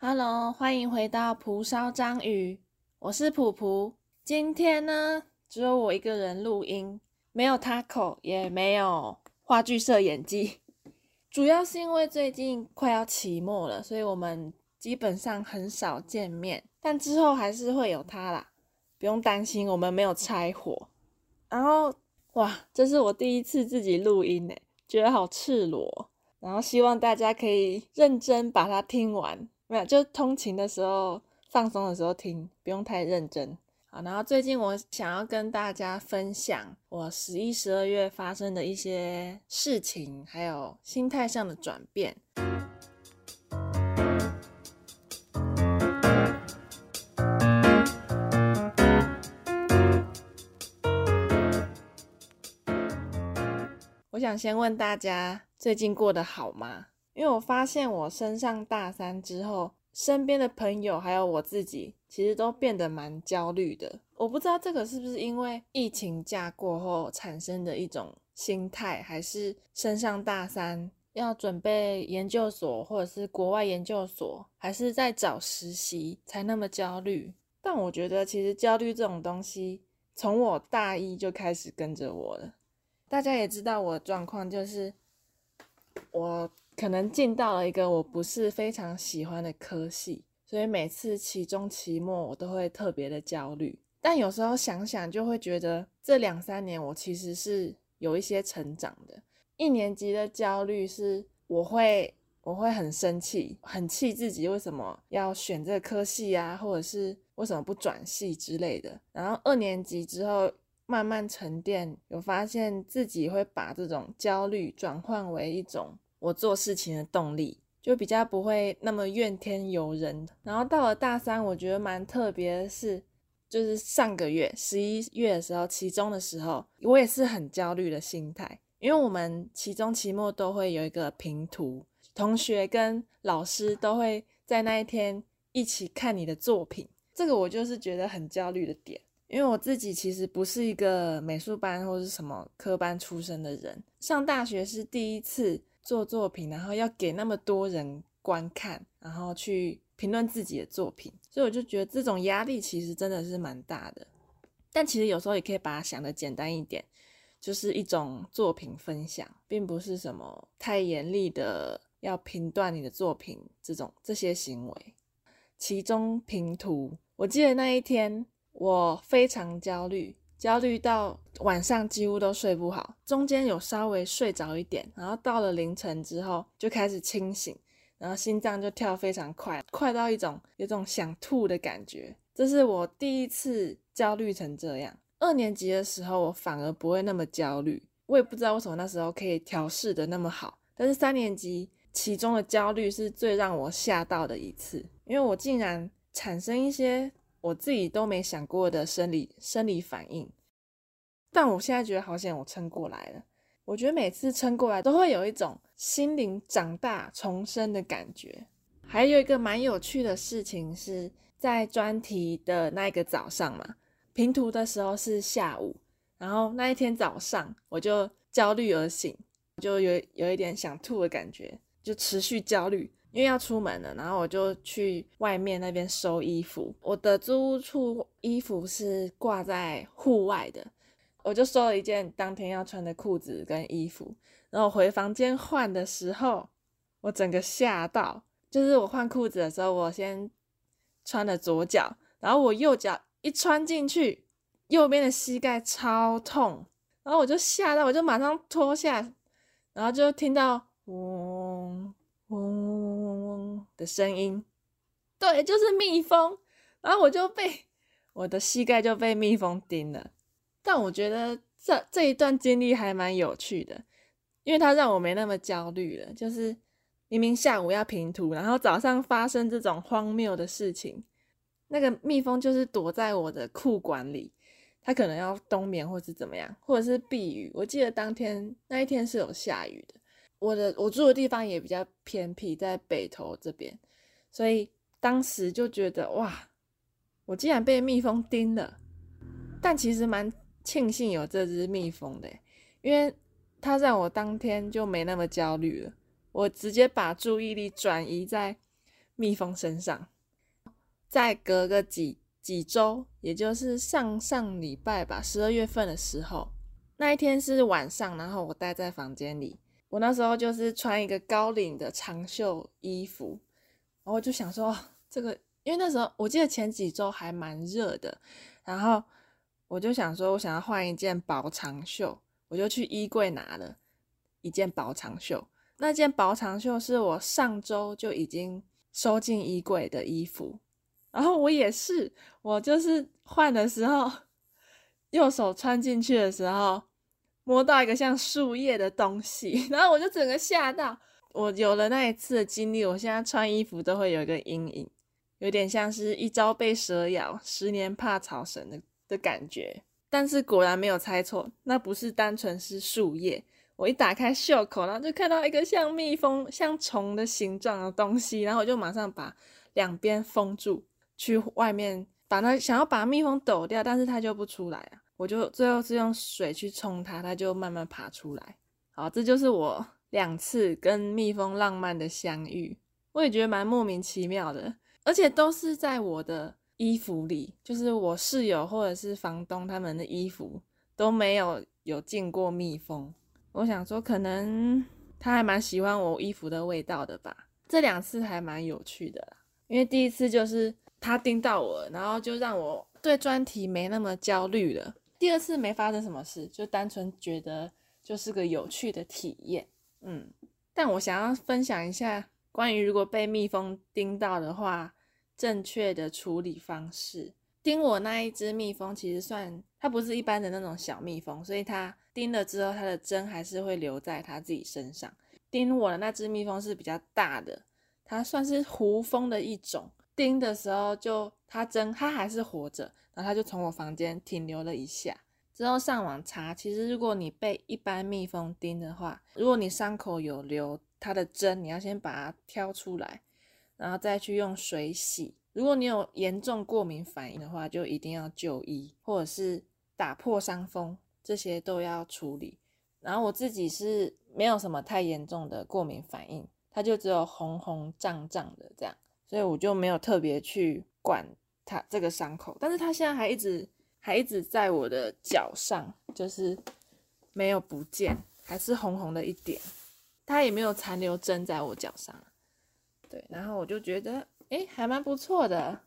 Hello，欢迎回到蒲烧章鱼，我是普普。今天呢，只有我一个人录音，没有 Taco，也没有话剧社演技。主要是因为最近快要期末了，所以我们基本上很少见面。但之后还是会有他啦，不用担心，我们没有拆伙。然后，哇，这是我第一次自己录音呢，觉得好赤裸。然后希望大家可以认真把它听完，没有就通勤的时候、放松的时候听，不用太认真。好，然后最近我想要跟大家分享我十一、十二月发生的一些事情，还有心态上的转变。我想先问大家，最近过得好吗？因为我发现我升上大三之后，身边的朋友还有我自己，其实都变得蛮焦虑的。我不知道这个是不是因为疫情假过后产生的一种心态，还是升上大三要准备研究所或者是国外研究所，还是在找实习才那么焦虑？但我觉得，其实焦虑这种东西，从我大一就开始跟着我了。大家也知道我的状况，就是我可能进到了一个我不是非常喜欢的科系，所以每次期中、期末我都会特别的焦虑。但有时候想想，就会觉得这两三年我其实是有一些成长的。一年级的焦虑是我会我会很生气，很气自己为什么要选这个科系啊，或者是为什么不转系之类的。然后二年级之后。慢慢沉淀，有发现自己会把这种焦虑转换为一种我做事情的动力，就比较不会那么怨天尤人。然后到了大三，我觉得蛮特别的是，就是上个月十一月的时候，期中的时候，我也是很焦虑的心态，因为我们期中、期末都会有一个评图，同学跟老师都会在那一天一起看你的作品，这个我就是觉得很焦虑的点。因为我自己其实不是一个美术班或者什么科班出身的人，上大学是第一次做作品，然后要给那么多人观看，然后去评论自己的作品，所以我就觉得这种压力其实真的是蛮大的。但其实有时候也可以把它想的简单一点，就是一种作品分享，并不是什么太严厉的要评断你的作品这种这些行为。其中评图，我记得那一天。我非常焦虑，焦虑到晚上几乎都睡不好，中间有稍微睡着一点，然后到了凌晨之后就开始清醒，然后心脏就跳非常快，快到一种有种想吐的感觉。这是我第一次焦虑成这样。二年级的时候我反而不会那么焦虑，我也不知道为什么那时候可以调试的那么好。但是三年级其中的焦虑是最让我吓到的一次，因为我竟然产生一些。我自己都没想过的生理生理反应，但我现在觉得好险，我撑过来了。我觉得每次撑过来都会有一种心灵长大重生的感觉。还有一个蛮有趣的事情是在专题的那个早上嘛，平图的时候是下午，然后那一天早上我就焦虑而醒，就有有一点想吐的感觉，就持续焦虑。因为要出门了，然后我就去外面那边收衣服。我的租屋处衣服是挂在户外的，我就收了一件当天要穿的裤子跟衣服。然后回房间换的时候，我整个吓到，就是我换裤子的时候，我先穿了左脚，然后我右脚一穿进去，右边的膝盖超痛，然后我就吓到，我就马上脱下，然后就听到嗡嗡。的声音，对，就是蜜蜂，然后我就被我的膝盖就被蜜蜂叮了。但我觉得这这一段经历还蛮有趣的，因为它让我没那么焦虑了。就是明明下午要平图，然后早上发生这种荒谬的事情，那个蜜蜂就是躲在我的裤管里，它可能要冬眠或是怎么样，或者是避雨。我记得当天那一天是有下雨的。我的我住的地方也比较偏僻，在北头这边，所以当时就觉得哇，我竟然被蜜蜂叮了。但其实蛮庆幸有这只蜜蜂的，因为它让我当天就没那么焦虑了。我直接把注意力转移在蜜蜂身上。再隔个几几周，也就是上上礼拜吧，十二月份的时候，那一天是晚上，然后我待在房间里，我那时候就是穿一个高领的长袖衣服，然后就想说，这个因为那时候我记得前几周还蛮热的，然后我就想说我想要换一件薄长袖，我就去衣柜拿了一件薄长袖，那件薄长袖是我上周就已经收进衣柜的衣服。然后我也是，我就是换的时候，右手穿进去的时候，摸到一个像树叶的东西，然后我就整个吓到。我有了那一次的经历，我现在穿衣服都会有一个阴影，有点像是一朝被蛇咬，十年怕草绳的的感觉。但是果然没有猜错，那不是单纯是树叶。我一打开袖口，然后就看到一个像蜜蜂、像虫的形状的东西，然后我就马上把两边封住。去外面把那想要把蜜蜂抖掉，但是它就不出来啊！我就最后是用水去冲它，它就慢慢爬出来。好，这就是我两次跟蜜蜂浪漫的相遇，我也觉得蛮莫名其妙的，而且都是在我的衣服里，就是我室友或者是房东他们的衣服都没有有见过蜜蜂。我想说，可能他还蛮喜欢我衣服的味道的吧。这两次还蛮有趣的，因为第一次就是。他盯到我，然后就让我对专题没那么焦虑了。第二次没发生什么事，就单纯觉得就是个有趣的体验。嗯，但我想要分享一下关于如果被蜜蜂叮到的话，正确的处理方式。叮我那一只蜜蜂其实算它不是一般的那种小蜜蜂，所以它叮了之后，它的针还是会留在它自己身上。叮我的那只蜜蜂是比较大的，它算是胡蜂的一种。叮的时候，就它针它还是活着，然后它就从我房间停留了一下，之后上网查，其实如果你被一般蜜蜂叮的话，如果你伤口有留它的针，你要先把它挑出来，然后再去用水洗。如果你有严重过敏反应的话，就一定要就医，或者是打破伤风，这些都要处理。然后我自己是没有什么太严重的过敏反应，它就只有红红胀胀的这样。所以我就没有特别去管它这个伤口，但是它现在还一直还一直在我的脚上，就是没有不见，还是红红的一点，它也没有残留针在我脚上。对，然后我就觉得，哎，还蛮不错的。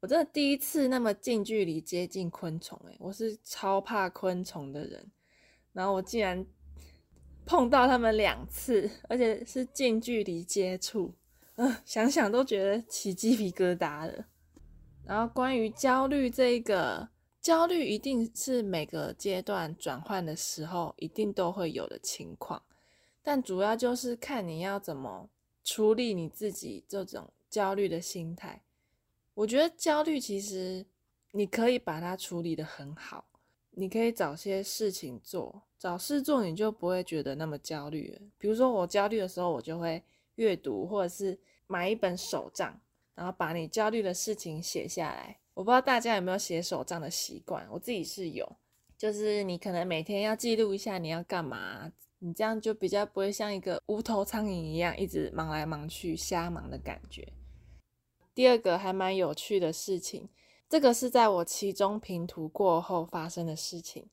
我真的第一次那么近距离接近昆虫，哎，我是超怕昆虫的人，然后我竟然碰到它们两次，而且是近距离接触。想想都觉得起鸡皮疙瘩了。然后关于焦虑这个，焦虑一定是每个阶段转换的时候一定都会有的情况，但主要就是看你要怎么处理你自己这种焦虑的心态。我觉得焦虑其实你可以把它处理的很好，你可以找些事情做，找事做，你就不会觉得那么焦虑了。比如说我焦虑的时候，我就会阅读，或者是。买一本手账，然后把你焦虑的事情写下来。我不知道大家有没有写手账的习惯，我自己是有。就是你可能每天要记录一下你要干嘛，你这样就比较不会像一个无头苍蝇一样一直忙来忙去、瞎忙的感觉。第二个还蛮有趣的事情，这个是在我期中评图过后发生的事情。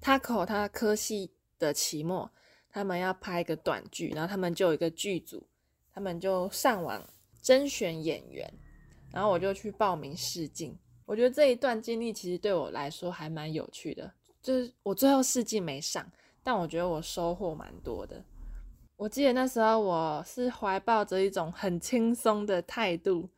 他考他科系的期末，他们要拍一个短剧，然后他们就有一个剧组。他们就上网甄选演员，然后我就去报名试镜。我觉得这一段经历其实对我来说还蛮有趣的，就是我最后试镜没上，但我觉得我收获蛮多的。我记得那时候我是怀抱着一种很轻松的态度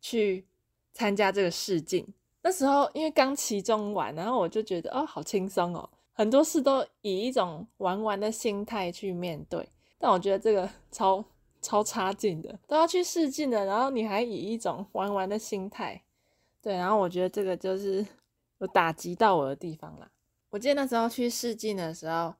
去参加这个试镜。那时候因为刚期中完，然后我就觉得哦，好轻松哦，很多事都以一种玩玩的心态去面对。但我觉得这个超。超差劲的，都要去试镜的，然后你还以一种玩玩的心态，对，然后我觉得这个就是有打击到我的地方啦。我记得那时候去试镜的时候，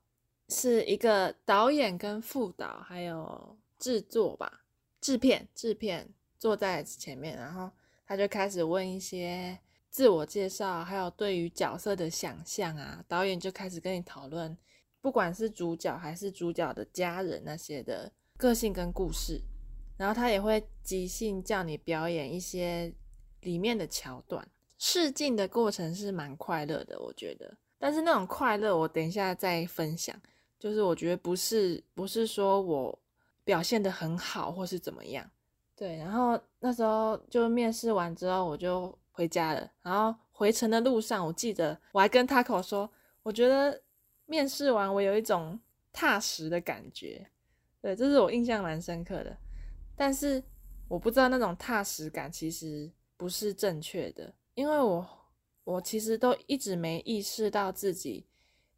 是一个导演跟副导还有制作吧，制片制片坐在前面，然后他就开始问一些自我介绍，还有对于角色的想象啊，导演就开始跟你讨论，不管是主角还是主角的家人那些的。个性跟故事，然后他也会即兴叫你表演一些里面的桥段。试镜的过程是蛮快乐的，我觉得。但是那种快乐，我等一下再分享。就是我觉得不是不是说我表现的很好或是怎么样，对。然后那时候就面试完之后，我就回家了。然后回程的路上，我记得我还跟 Taco 说，我觉得面试完我有一种踏实的感觉，对，这是我印象蛮深刻的。但是我不知道那种踏实感其实不是正确的，因为我我其实都一直没意识到自己。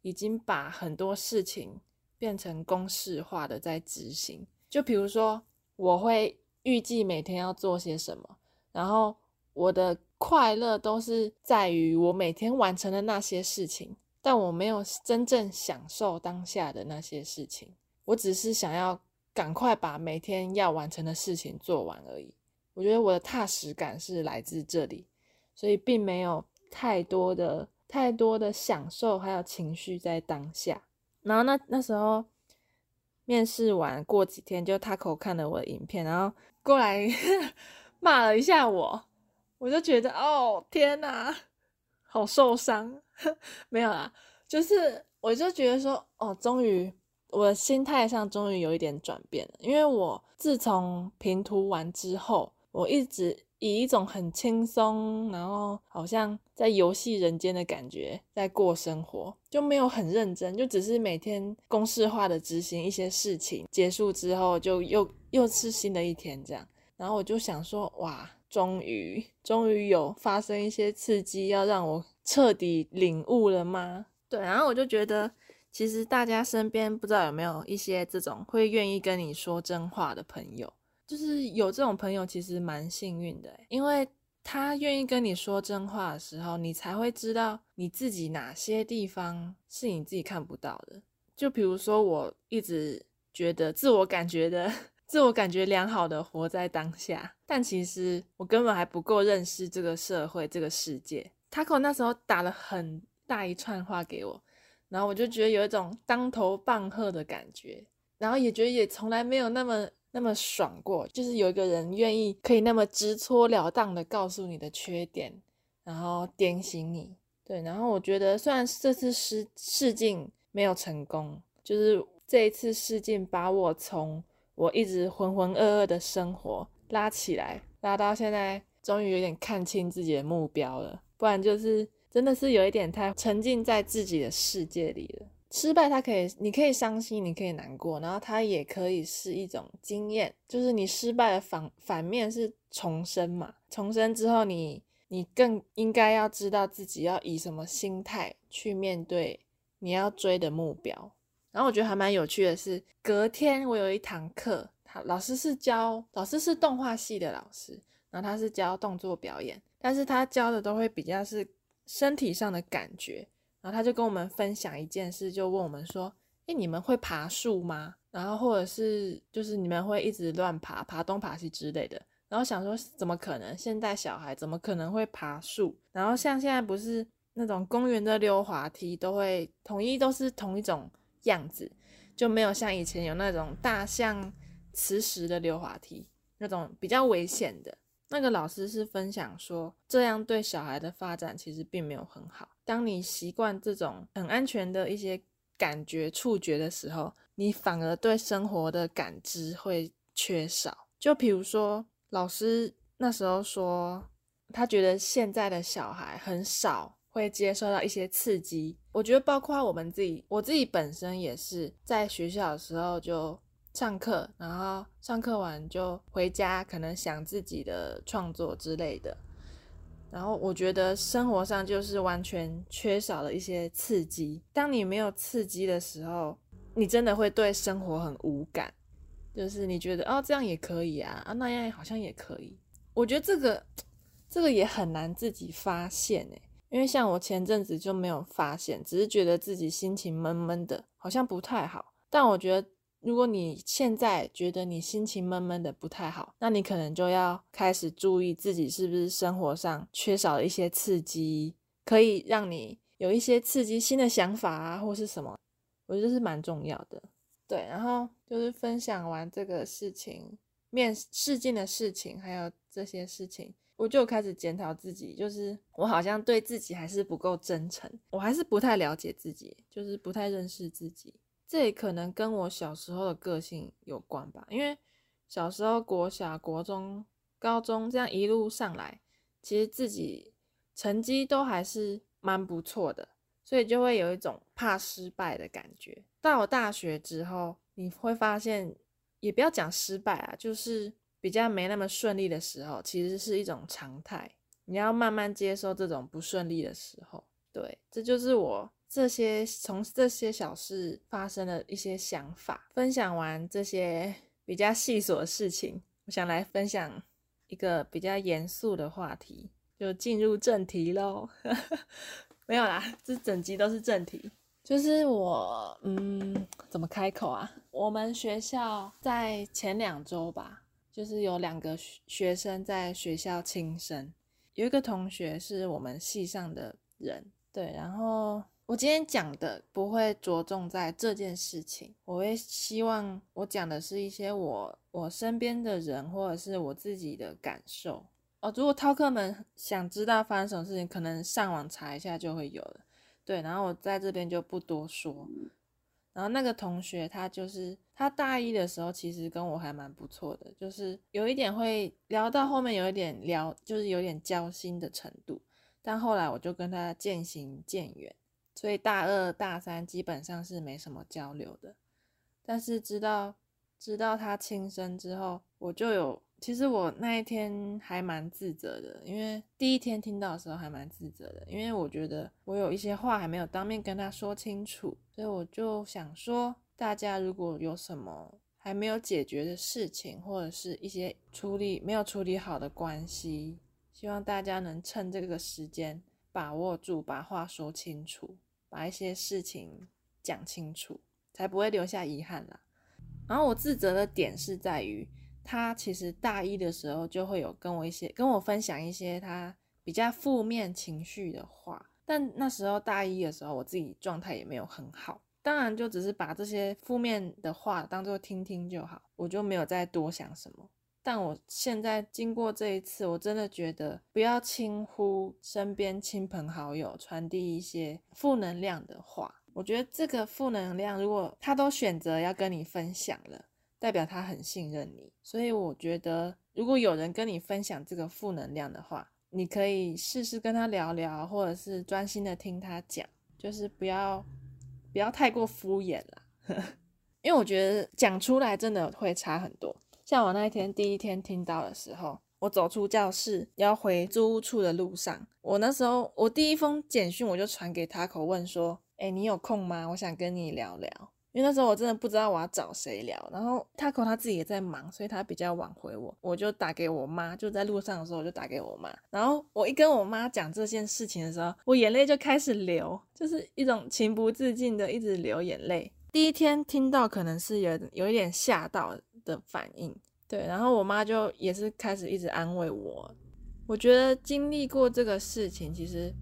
已经把很多事情变成公式化的在执行，就比如说，我会预计每天要做些什么，然后我的快乐都是在于我每天完成的那些事情，但我没有真正享受当下的那些事情，我只是想要赶快把每天要完成的事情做完而已。我觉得我的踏实感是来自这里，所以并没有太多的。太多的享受还有情绪在当下，然后那那时候面试完过几天，就他口看了我的影片，然后过来 骂了一下我，我就觉得哦天哪，好受伤。没有啦，就是我就觉得说哦，终于我的心态上终于有一点转变了，因为我自从平图完之后，我一直。以一种很轻松，然后好像在游戏人间的感觉在过生活，就没有很认真，就只是每天公式化的执行一些事情，结束之后就又又是新的一天这样。然后我就想说，哇，终于终于有发生一些刺激，要让我彻底领悟了吗？对，然后我就觉得，其实大家身边不知道有没有一些这种会愿意跟你说真话的朋友。就是有这种朋友，其实蛮幸运的，因为他愿意跟你说真话的时候，你才会知道你自己哪些地方是你自己看不到的。就比如说，我一直觉得自我感觉的、自我感觉良好的活在当下，但其实我根本还不够认识这个社会、这个世界。Taco 那时候打了很大一串话给我，然后我就觉得有一种当头棒喝的感觉，然后也觉得也从来没有那么。那么爽过，就是有一个人愿意可以那么直戳了当的告诉你的缺点，然后点醒你。对，然后我觉得虽然这次试试镜没有成功，就是这一次试镜把我从我一直浑浑噩噩的生活拉起来，拉到现在终于有点看清自己的目标了。不然就是真的是有一点太沉浸在自己的世界里了。失败，它可以，你可以伤心，你可以难过，然后它也可以是一种经验，就是你失败的反反面是重生嘛。重生之后，你你更应该要知道自己要以什么心态去面对你要追的目标。然后我觉得还蛮有趣的是，隔天我有一堂课，他老师是教，老师是动画系的老师，然后他是教动作表演，但是他教的都会比较是身体上的感觉。然后他就跟我们分享一件事，就问我们说：“哎，你们会爬树吗？然后或者是就是你们会一直乱爬，爬东爬西之类的。”然后想说：“怎么可能？现代小孩怎么可能会爬树？”然后像现在不是那种公园的溜滑梯都会统一都是同一种样子，就没有像以前有那种大象磁石的溜滑梯那种比较危险的。那个老师是分享说，这样对小孩的发展其实并没有很好。当你习惯这种很安全的一些感觉、触觉的时候，你反而对生活的感知会缺少。就比如说，老师那时候说，他觉得现在的小孩很少会接受到一些刺激。我觉得，包括我们自己，我自己本身也是在学校的时候就。上课，然后上课完就回家，可能想自己的创作之类的。然后我觉得生活上就是完全缺少了一些刺激。当你没有刺激的时候，你真的会对生活很无感，就是你觉得哦这样也可以啊，啊那样好像也可以。我觉得这个这个也很难自己发现诶，因为像我前阵子就没有发现，只是觉得自己心情闷闷的，好像不太好。但我觉得。如果你现在觉得你心情闷闷的不太好，那你可能就要开始注意自己是不是生活上缺少了一些刺激，可以让你有一些刺激新的想法啊，或是什么，我觉得是蛮重要的。对，然后就是分享完这个事情，面试镜的事情，还有这些事情，我就开始检讨自己，就是我好像对自己还是不够真诚，我还是不太了解自己，就是不太认识自己。这也可能跟我小时候的个性有关吧，因为小时候国小、国中、高中这样一路上来，其实自己成绩都还是蛮不错的，所以就会有一种怕失败的感觉。到了大学之后，你会发现。也不要讲失败啊，就是比较没那么顺利的时候，其实是一种常态。你要慢慢接受这种不顺利的时候。对，这就是我这些从这些小事发生的一些想法。分享完这些比较细琐的事情，我想来分享一个比较严肃的话题，就进入正题喽。没有啦，这整集都是正题。就是我，嗯，怎么开口啊？我们学校在前两周吧，就是有两个学生在学校轻生，有一个同学是我们系上的人，对。然后我今天讲的不会着重在这件事情，我会希望我讲的是一些我我身边的人或者是我自己的感受哦。如果饕客们想知道发生什么事情，可能上网查一下就会有了。对，然后我在这边就不多说。然后那个同学，他就是他大一的时候，其实跟我还蛮不错的，就是有一点会聊到后面，有一点聊，就是有点交心的程度。但后来我就跟他渐行渐远，所以大二大三基本上是没什么交流的。但是知道知道他轻生之后，我就有。其实我那一天还蛮自责的，因为第一天听到的时候还蛮自责的，因为我觉得我有一些话还没有当面跟他说清楚，所以我就想说，大家如果有什么还没有解决的事情，或者是一些处理没有处理好的关系，希望大家能趁这个时间把握住，把话说清楚，把一些事情讲清楚，才不会留下遗憾啦。然后我自责的点是在于。他其实大一的时候就会有跟我一些跟我分享一些他比较负面情绪的话，但那时候大一的时候我自己状态也没有很好，当然就只是把这些负面的话当做听听就好，我就没有再多想什么。但我现在经过这一次，我真的觉得不要轻忽身边亲朋好友传递一些负能量的话，我觉得这个负能量如果他都选择要跟你分享了。代表他很信任你，所以我觉得，如果有人跟你分享这个负能量的话，你可以试试跟他聊聊，或者是专心的听他讲，就是不要不要太过敷衍了，因为我觉得讲出来真的会差很多。像我那一天第一天听到的时候，我走出教室要回租屋处的路上，我那时候我第一封简讯我就传给他口问说：“哎，你有空吗？我想跟你聊聊。”因为那时候我真的不知道我要找谁聊，然后 Taco 他自己也在忙，所以他比较晚回我，我就打给我妈，就在路上的时候我就打给我妈，然后我一跟我妈讲这件事情的时候，我眼泪就开始流，就是一种情不自禁的一直流眼泪。第一天听到可能是有有一点吓到的反应，对，然后我妈就也是开始一直安慰我。我觉得经历过这个事情，其实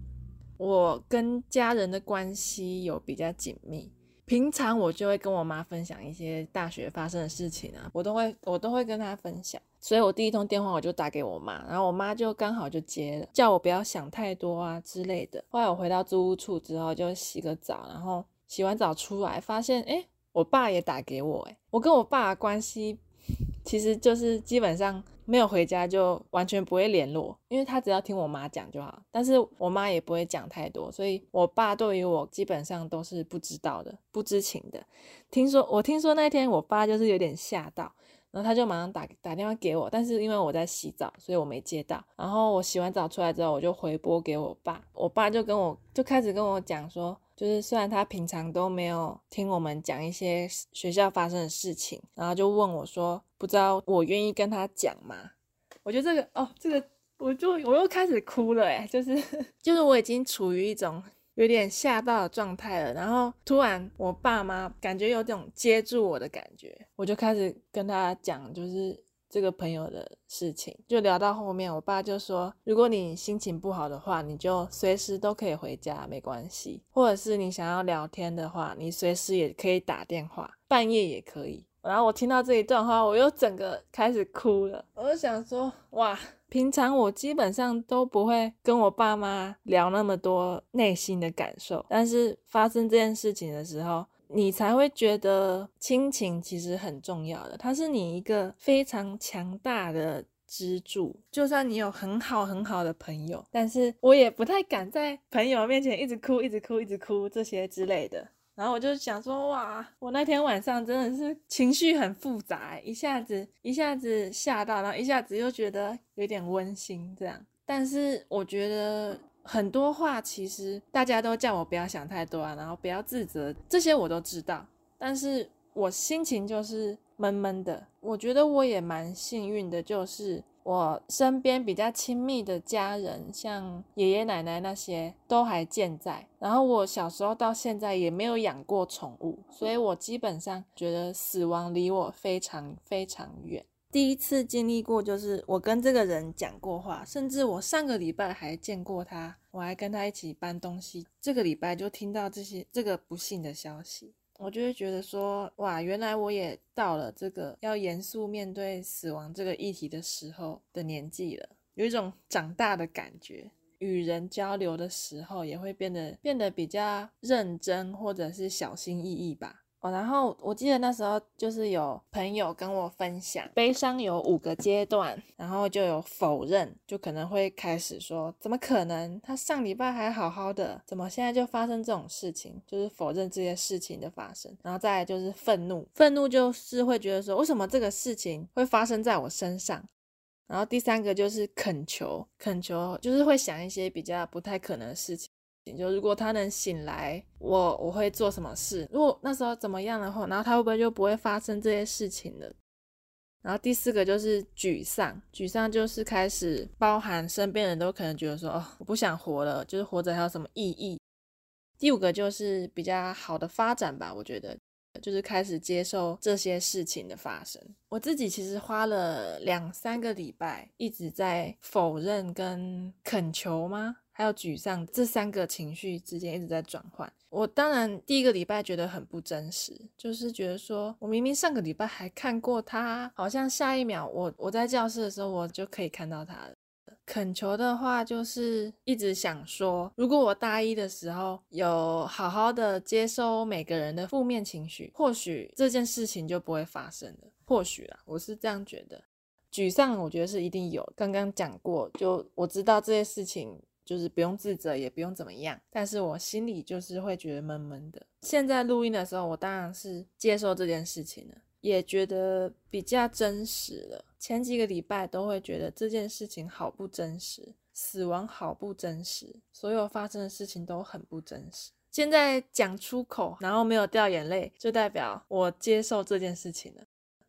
我跟家人的关系有比较紧密。平常我就会跟我妈分享一些大学发生的事情啊，我都会我都会跟她分享，所以我第一通电话我就打给我妈，然后我妈就刚好就接了，叫我不要想太多啊之类的。后来我回到租屋处之后就洗个澡，然后洗完澡出来发现，哎，我爸也打给我，哎，我跟我爸关系其实就是基本上。没有回家就完全不会联络，因为他只要听我妈讲就好。但是我妈也不会讲太多，所以我爸对于我基本上都是不知道的、不知情的。听说我听说那天我爸就是有点吓到，然后他就马上打打电话给我，但是因为我在洗澡，所以我没接到。然后我洗完澡出来之后，我就回拨给我爸，我爸就跟我就开始跟我讲说。就是虽然他平常都没有听我们讲一些学校发生的事情，然后就问我说：“不知道我愿意跟他讲吗？”我觉得这个哦，这个我就我又开始哭了哎，就是 就是我已经处于一种有点吓到的状态了，然后突然我爸妈感觉有种接住我的感觉，我就开始跟他讲，就是。这个朋友的事情，就聊到后面，我爸就说：“如果你心情不好的话，你就随时都可以回家，没关系。或者是你想要聊天的话，你随时也可以打电话，半夜也可以。然后我听到这一段话，我又整个开始哭了。我就想说，哇，平常我基本上都不会跟我爸妈聊那么多内心的感受，但是发生这件事情的时候，你才会觉得亲情其实很重要的，它是你一个非常强大的支柱。就算你有很好很好的朋友，但是我也不太敢在朋友面前一直哭、一直哭、一直哭这些之类的。然后我就想说，哇，我那天晚上真的是情绪很复杂，一下子一下子吓到，然后一下子又觉得有点温馨这样。但是我觉得很多话其实大家都叫我不要想太多啊，然后不要自责，这些我都知道。但是我心情就是闷闷的。我觉得我也蛮幸运的，就是。我身边比较亲密的家人，像爷爷奶奶那些都还健在。然后我小时候到现在也没有养过宠物，所以我基本上觉得死亡离我非常非常远。第一次经历过，就是我跟这个人讲过话，甚至我上个礼拜还见过他，我还跟他一起搬东西。这个礼拜就听到这些这个不幸的消息。我就会觉得说，哇，原来我也到了这个要严肃面对死亡这个议题的时候的年纪了，有一种长大的感觉。与人交流的时候，也会变得变得比较认真，或者是小心翼翼吧。哦，然后我记得那时候就是有朋友跟我分享，悲伤有五个阶段，然后就有否认，就可能会开始说，怎么可能？他上礼拜还好好的，怎么现在就发生这种事情？就是否认这些事情的发生，然后再来就是愤怒，愤怒就是会觉得说，为什么这个事情会发生在我身上？然后第三个就是恳求，恳求就是会想一些比较不太可能的事情。就如果他能醒来，我我会做什么事？如果那时候怎么样的话，然后他会不会就不会发生这些事情了？然后第四个就是沮丧，沮丧就是开始包含身边人都可能觉得说，哦，我不想活了，就是活着还有什么意义？第五个就是比较好的发展吧，我觉得就是开始接受这些事情的发生。我自己其实花了两三个礼拜一直在否认跟恳求吗？还有沮丧这三个情绪之间一直在转换。我当然第一个礼拜觉得很不真实，就是觉得说我明明上个礼拜还看过他，好像下一秒我我在教室的时候我就可以看到他了。恳求的话就是一直想说，如果我大一的时候有好好的接收每个人的负面情绪，或许这件事情就不会发生了。或许啦，我是这样觉得。沮丧我觉得是一定有，刚刚讲过，就我知道这些事情。就是不用自责，也不用怎么样，但是我心里就是会觉得闷闷的。现在录音的时候，我当然是接受这件事情了，也觉得比较真实了。前几个礼拜都会觉得这件事情好不真实，死亡好不真实，所有发生的事情都很不真实。现在讲出口，然后没有掉眼泪，就代表我接受这件事情了。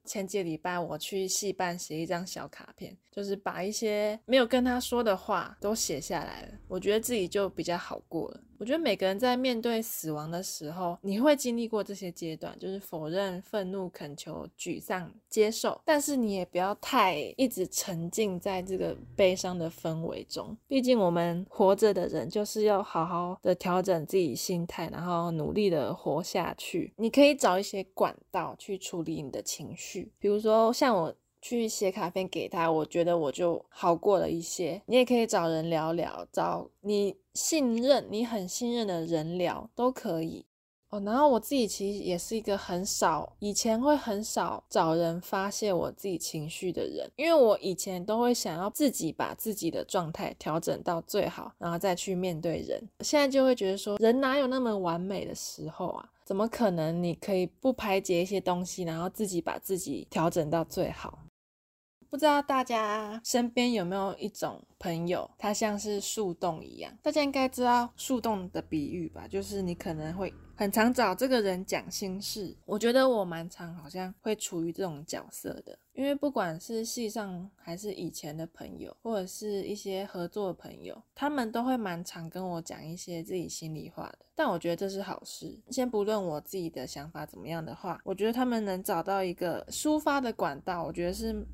前几礼拜，我去戏班写一张小卡片，就是把一些没有跟他说的话都写下来了。我觉得自己就比较好过了。我觉得每个人在面对死亡的时候，你会经历过这些阶段，就是否认、愤怒、恳求、沮丧、接受。但是你也不要太一直沉浸在这个悲伤的氛围中。毕竟我们活着的人，就是要好好的调整自己心态，然后努力的活下去。你可以找一些管道去处理你的情绪，比如说像我。去写卡片给他，我觉得我就好过了一些。你也可以找人聊聊，找你信任、你很信任的人聊都可以哦。然后我自己其实也是一个很少，以前会很少找人发泄我自己情绪的人，因为我以前都会想要自己把自己的状态调整到最好，然后再去面对人。现在就会觉得说，人哪有那么完美的时候啊？怎么可能？你可以不排解一些东西，然后自己把自己调整到最好？不知道大家身边有没有一种朋友，他像是树洞一样？大家应该知道树洞的比喻吧？就是你可能会很常找这个人讲心事。我觉得我蛮常好像会处于这种角色的，因为不管是戏上还是以前的朋友，或者是一些合作的朋友，他们都会蛮常跟我讲一些自己心里话的。但我觉得这是好事。先不论我自己的想法怎么样的话，我觉得他们能找到一个抒发的管道，我觉得是。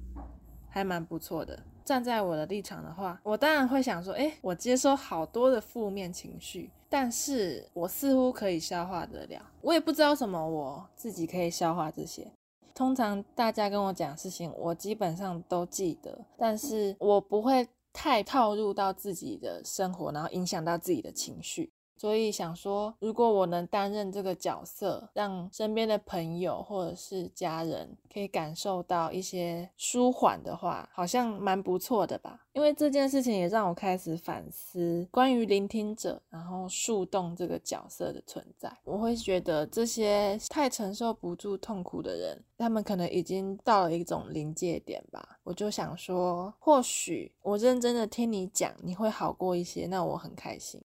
还蛮不错的。站在我的立场的话，我当然会想说，哎，我接收好多的负面情绪，但是我似乎可以消化得了。我也不知道什么，我自己可以消化这些。通常大家跟我讲事情，我基本上都记得，但是我不会太套入到自己的生活，然后影响到自己的情绪。所以想说，如果我能担任这个角色，让身边的朋友或者是家人可以感受到一些舒缓的话，好像蛮不错的吧。因为这件事情也让我开始反思关于聆听者，然后树洞这个角色的存在。我会觉得这些太承受不住痛苦的人，他们可能已经到了一种临界点吧。我就想说，或许我认真的听你讲，你会好过一些，那我很开心。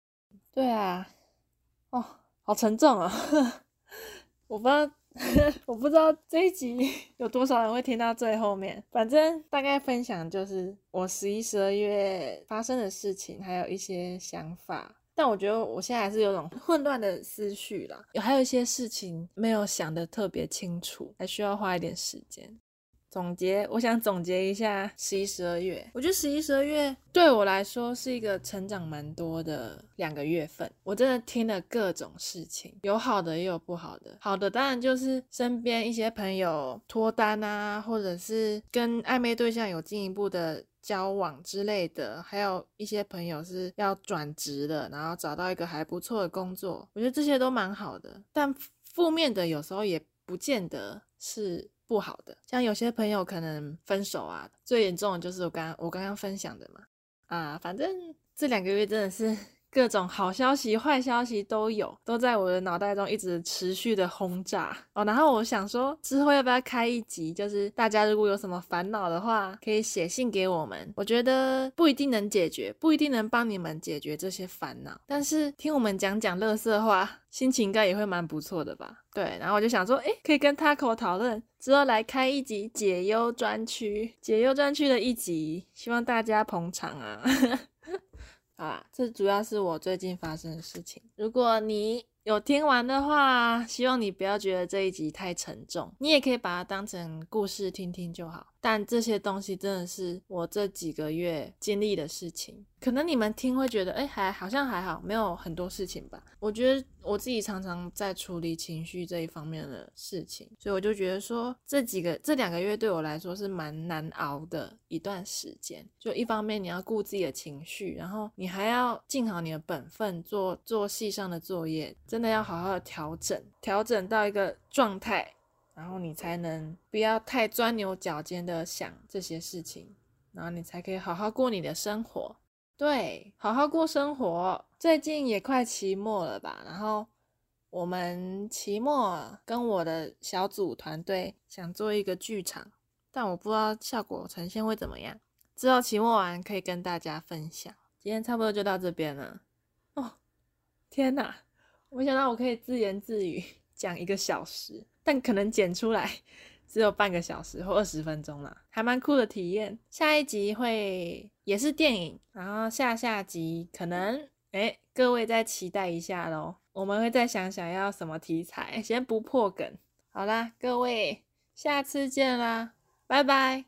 对啊，哦，好沉重啊！我不知道，我不知道这一集 有多少人会听到最后面。反正大概分享就是我十一、十二月发生的事情，还有一些想法。但我觉得我现在还是有种混乱的思绪啦，有还有一些事情没有想的特别清楚，还需要花一点时间。总结，我想总结一下十一、十二月。我觉得十一、十二月对我来说是一个成长蛮多的两个月份。我真的听了各种事情，有好的也有不好的。好的当然就是身边一些朋友脱单啊，或者是跟暧昧对象有进一步的交往之类的，还有一些朋友是要转职的，然后找到一个还不错的工作。我觉得这些都蛮好的。但负面的有时候也不见得是。不好的，像有些朋友可能分手啊，最严重的就是我刚我刚刚分享的嘛，啊，反正这两个月真的是。各种好消息、坏消息都有，都在我的脑袋中一直持续的轰炸哦。然后我想说，之后要不要开一集，就是大家如果有什么烦恼的话，可以写信给我们。我觉得不一定能解决，不一定能帮你们解决这些烦恼，但是听我们讲讲乐色话，心情应该也会蛮不错的吧？对。然后我就想说，哎，可以跟 Taco 讨论，之后来开一集解忧专区，解忧专区的一集，希望大家捧场啊。啊，这主要是我最近发生的事情。如果你有听完的话，希望你不要觉得这一集太沉重，你也可以把它当成故事听听就好。但这些东西真的是我这几个月经历的事情，可能你们听会觉得，哎，还好像还好，没有很多事情吧。我觉得我自己常常在处理情绪这一方面的事情，所以我就觉得说，这几个这两个月对我来说是蛮难熬的一段时间。就一方面你要顾自己的情绪，然后你还要尽好你的本分，做做戏上的作业，真的要好好的调整，调整到一个状态。然后你才能不要太钻牛角尖的想这些事情，然后你才可以好好过你的生活。对，好好过生活。最近也快期末了吧？然后我们期末跟我的小组团队想做一个剧场，但我不知道效果呈现会怎么样。之后期末完可以跟大家分享。今天差不多就到这边了。哦，天哪！没想到我可以自言自语讲一个小时。但可能剪出来 只有半个小时或二十分钟了，还蛮酷的体验。下一集会也是电影，然后下下集可能哎，各位再期待一下喽。我们会再想想要什么题材，先不破梗。好啦，各位下次见啦，拜拜。